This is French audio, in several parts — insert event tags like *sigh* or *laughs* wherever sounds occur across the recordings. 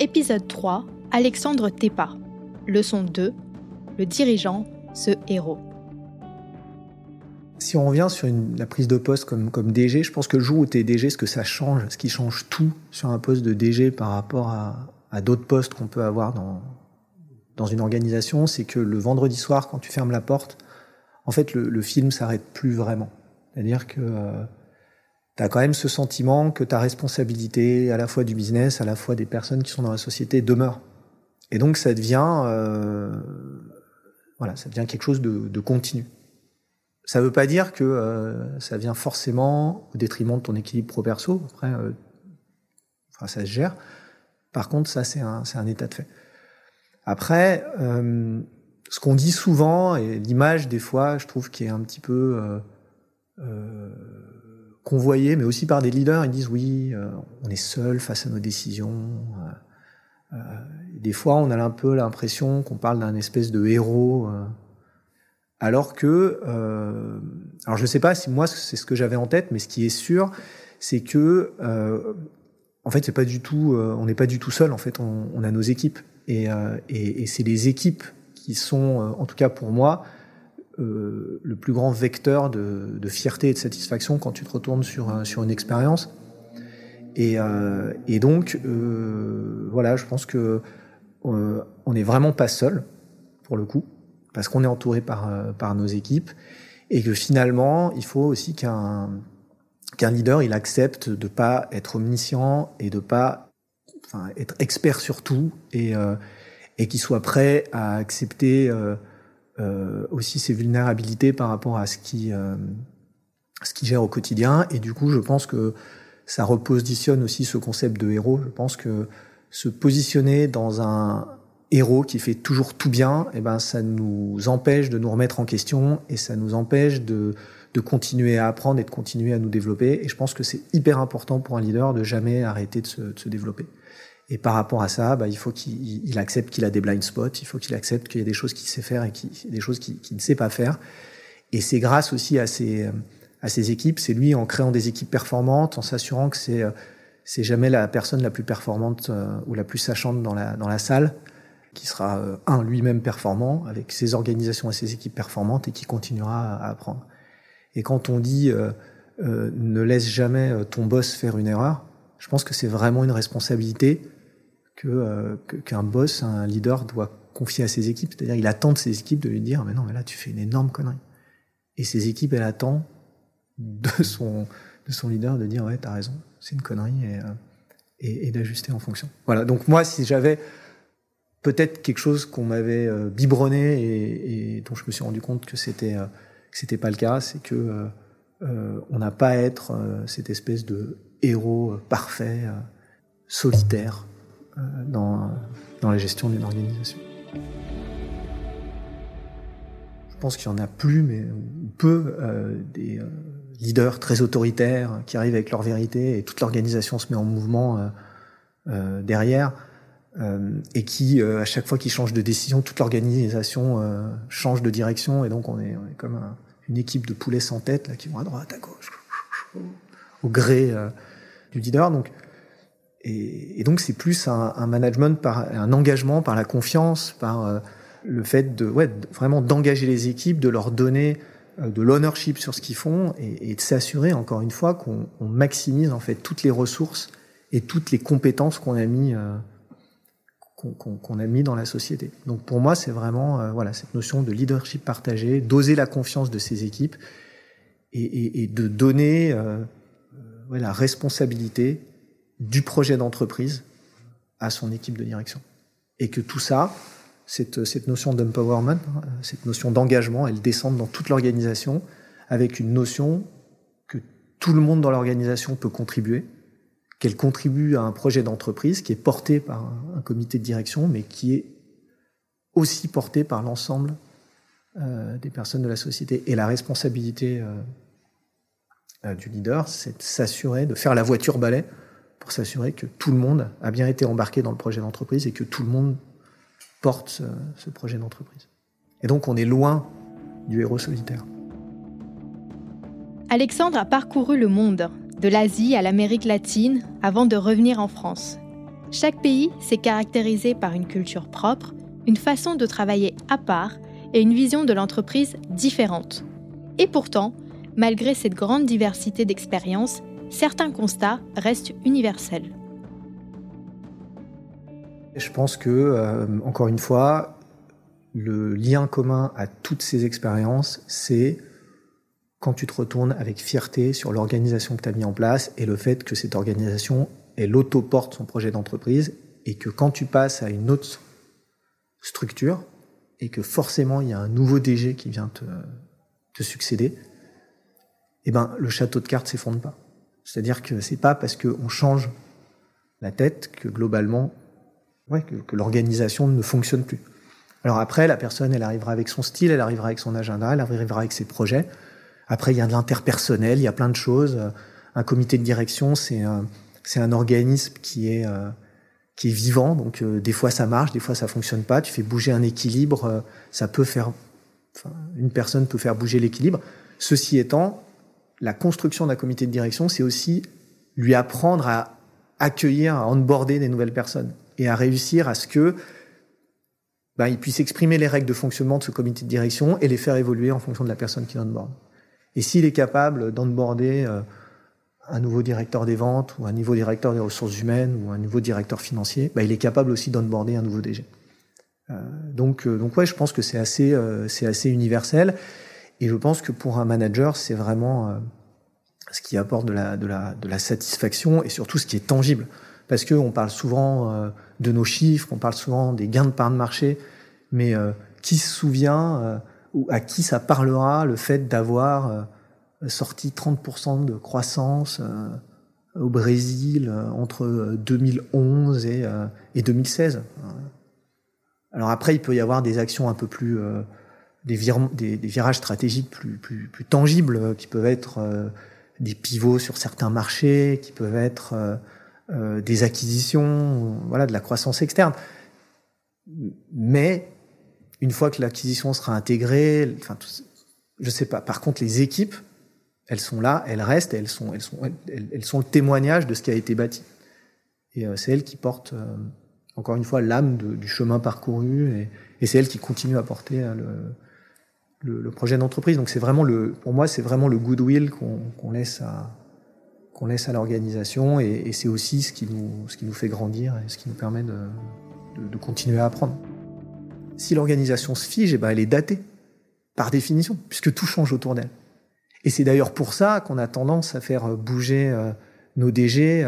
Épisode 3, Alexandre Tepa. Leçon 2, le dirigeant, ce héros. Si on revient sur la prise de poste comme, comme DG, je pense que le jour où tu es DG, ce que ça change, ce qui change tout sur un poste de DG par rapport à, d'autres postes qu'on peut avoir dans, dans une organisation, c'est que le vendredi soir, quand tu fermes la porte, en fait, le, film s'arrête plus vraiment. C'est-à-dire que euh, tu as quand même ce sentiment que ta responsabilité, à la fois du business, à la fois des personnes qui sont dans la société, demeure. Et donc ça devient, euh, voilà, ça devient quelque chose de, de continu. Ça ne veut pas dire que euh, ça vient forcément au détriment de ton équilibre pro-perso. Après, euh, enfin, ça se gère. Par contre, ça, c'est un, un, état de fait. Après, euh, ce qu'on dit souvent, et l'image, des fois, je trouve qui est un petit peu euh, euh, convoyé, mais aussi par des leaders. Ils disent oui, euh, on est seul face à nos décisions. Euh, euh, des fois, on a un peu l'impression qu'on parle d'un espèce de héros, alors que, alors je ne sais pas si moi c'est ce que j'avais en tête, mais ce qui est sûr, c'est que en fait, c'est pas du tout, on n'est pas du tout seul. En fait, on, a nos équipes, et c'est les équipes qui sont, en tout cas pour moi, euh, le plus grand vecteur de, de, fierté et de satisfaction quand tu te retournes sur, sur une expérience. Et, euh, et donc, euh, voilà, je pense que euh, on n'est vraiment pas seul, pour le coup, parce qu'on est entouré par, euh, par nos équipes, et que finalement, il faut aussi qu'un qu'un leader, il accepte de pas être omniscient et de pas enfin, être expert sur tout, et, et qu'il soit prêt à accepter euh, aussi ses vulnérabilités par rapport à ce qui euh, ce qui gère au quotidien. Et du coup, je pense que ça repositionne aussi ce concept de héros. Je pense que se positionner dans un héros qui fait toujours tout bien, eh ben, ça nous empêche de nous remettre en question et ça nous empêche de, de continuer à apprendre et de continuer à nous développer. Et je pense que c'est hyper important pour un leader de jamais arrêter de se, de se développer. Et par rapport à ça, bah, il faut qu'il accepte qu'il a des blind spots, il faut qu'il accepte qu'il y a des choses qu'il sait faire et qu'il des choses qu'il ne sait pas faire. Et c'est grâce aussi à ces, à ces équipes, c'est lui en créant des équipes performantes, en s'assurant que c'est c'est jamais la personne la plus performante euh, ou la plus sachante dans la, dans la salle, qui sera, euh, un, lui-même performant, avec ses organisations et ses équipes performantes, et qui continuera à apprendre. Et quand on dit euh, euh ne laisse jamais ton boss faire une erreur, je pense que c'est vraiment une responsabilité euh, que qu'un boss, un leader doit confier à ses équipes. C'est-à-dire, il attend de ses équipes de lui dire, mais non, mais là, tu fais une énorme connerie. Et ses équipes, elles attendent de son, de son leader de dire, ouais, t'as raison, c'est une connerie, et, euh, et, d'ajuster en fonction. Voilà. Donc, moi, si j'avais peut-être quelque chose qu'on m'avait euh, biberonné et, dont je me suis rendu compte que c'était euh, pas le cas, c'est que euh, on n'a pas à être cette espèce de héros parfait, solitaire, dans, dans la gestion d'une organisation. Je pense qu'il y en a plus, mais peu, euh, des euh, leaders très autoritaires qui arrivent avec leur vérité et toute l'organisation se met en mouvement euh, euh, derrière euh, et qui, à chaque fois qu'ils changent de décision, toute l'organisation change de direction et donc on est, comme un, une équipe de poulets sans tête qui vont à droite, à gauche, au gré du leader. Donc et, donc c'est plus un, management par un engagement, par la confiance, par euh, le fait de ouais, vraiment d'engager les équipes, de leur donner euh, de l'ownership sur ce qu'ils font et, de s'assurer encore une fois qu'on maximise en fait toutes les ressources et toutes les compétences qu'on a mis euh, qu'on qu a mis dans la société. Donc pour moi c'est vraiment voilà cette notion de leadership partagé, d'oser la confiance de ces équipes et, de donner euh, la responsabilité du projet d'entreprise à son équipe de direction. Et que tout ça, cette, notion d'empowerment, cette notion d'engagement, elle descende dans toute l'organisation avec une notion que tout le monde dans l'organisation peut contribuer, qu'elle contribue à un projet d'entreprise qui est porté par un, un, comité de direction, mais qui est aussi porté par l'ensemble euh, des personnes de la société. Et la responsabilité euh, euh, du leader, c'est de s'assurer de faire la voiture balai s'assurer que tout le monde a bien été embarqué dans le projet d'entreprise et que tout le monde porte ce projet d'entreprise. Et donc on est loin du héros solitaire. Alexandre a parcouru le monde, de l'Asie à l'Amérique latine, avant de revenir en France. Chaque pays s'est caractérisé par une culture propre, une façon de travailler à part et une vision de l'entreprise différente. Et pourtant, malgré cette grande diversité d'expériences, certains constats restent universels. Je pense que, euh, encore une fois, le lien commun à toutes ces expériences, c'est quand tu te retournes avec fierté sur l'organisation que tu as mis en place et le fait que cette organisation, elle autoporte son projet d'entreprise et que quand tu passes à une autre structure et que forcément il y a un nouveau DG qui vient te, succéder, eh ben, le château de cartes s'effondre pas. C'est-à-dire que c'est pas parce qu'on change la tête que globalement, ouais, que, l'organisation ne fonctionne plus. Alors après, la personne, elle arrivera avec son style, elle arrivera avec son agenda, elle arrivera avec ses projets. Après, il y a de l'interpersonnel, il y a plein de choses. Un comité de direction, c'est un, c'est un organisme qui est, euh, qui est vivant. Donc, euh, des fois, ça marche, des fois, ça fonctionne pas. Tu fais bouger un équilibre, euh, ça peut faire, une personne peut faire bouger l'équilibre. Ceci étant, la construction d'un comité de direction, c'est aussi lui apprendre à accueillir, à onboarder des nouvelles personnes et à réussir à ce que ben, il puisse exprimer les règles de fonctionnement de ce comité de direction et les faire évoluer en fonction de la personne qui onboard. Et s'il est capable d'onboarder euh, un nouveau directeur des ventes ou un nouveau directeur des ressources humaines ou un nouveau directeur financier, ben, il est capable aussi d'onboarder un nouveau DG. Euh, donc, euh, donc ouais, je pense que c'est assez, c'est assez universel. Et je pense que pour un manager, c'est vraiment euh, ce qui apporte de la, de, la, de la satisfaction et surtout ce qui est tangible. Parce qu'on parle souvent euh, de nos chiffres, on parle souvent des gains de part de marché, mais euh, qui se souvient ou à qui ça parlera le fait d'avoir sorti 30% de croissance au Brésil entre 2011 et, et 2016 Alors après, il peut y avoir des actions un peu plus des, virages stratégiques plus, tangibles, qui peuvent être euh, des pivots sur certains marchés, qui peuvent être euh, euh des acquisitions, voilà, de la croissance externe. Mais une fois que l'acquisition sera intégrée, enfin, je sais pas. Par contre, les équipes, elles sont là, elles restent, elles sont, elles sont, elles, sont le témoignage de ce qui a été bâti. Et c'est elles qui portent, encore une fois, l'âme du chemin parcouru, et, et c'est elles qui continuent à porter le, le, projet d'entreprise. Donc c'est vraiment le, pour moi, c'est vraiment le goodwill qu'on qu laisse à qu'on laisse à l'organisation, et, et c'est aussi ce qui nous ce qui nous fait grandir et ce qui nous permet de, de, continuer à apprendre. Si l'organisation se fige, eh ben elle est datée par définition, puisque tout change autour d'elle. Et c'est d'ailleurs pour ça qu'on a tendance à faire bouger euh, nos DG.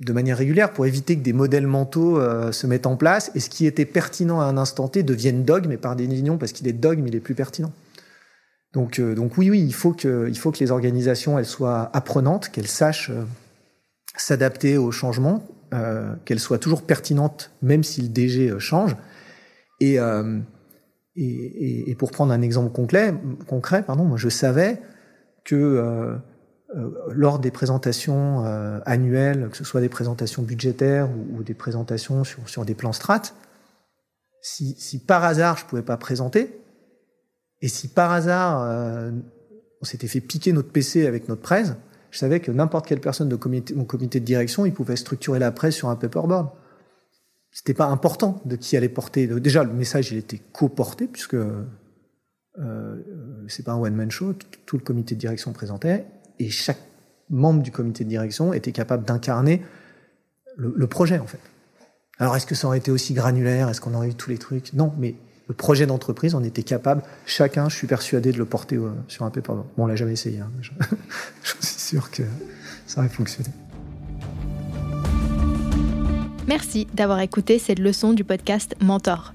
De manière régulière pour éviter que des modèles mentaux euh, se mettent en place et ce qui était pertinent à un instant T devienne dogme et par définition parce qu'il est dogme il est plus pertinent. Donc, euh, donc oui oui il faut que il faut que les organisations elles soient apprenantes qu'elles sachent euh, s'adapter aux changements euh, qu'elles soient toujours pertinentes même si le DG euh, change et, euh, et, et, et pour prendre un exemple concret concret pardon moi je savais que lors des présentations euh, annuelles, que ce soit des présentations budgétaires ou, des présentations sur, sur, des plans strat, si, si, par hasard je pouvais pas présenter, et si par hasard euh, on s'était fait piquer notre PC avec notre presse, je savais que n'importe quelle personne de comité, mon comité de direction, il pouvait structurer la presse sur un paperboard. C'était pas important de qui allait porter. Déjà, le message, il était co-porté, puisque euh, c'est pas un one-man show, tout le comité de direction présentait, et chaque membre du comité de direction était capable d'incarner le, projet en fait. Alors est-ce que ça aurait été aussi granulaire? Est-ce qu'on aurait eu tous les trucs? Non, mais le projet d'entreprise, on était capable, chacun, je suis persuadé, de le porter euh, sur un paper. Bon, on l'a jamais essayé, hein, je, *laughs* je suis sûr que ça aurait fonctionné. Merci d'avoir écouté cette leçon du podcast Mentor.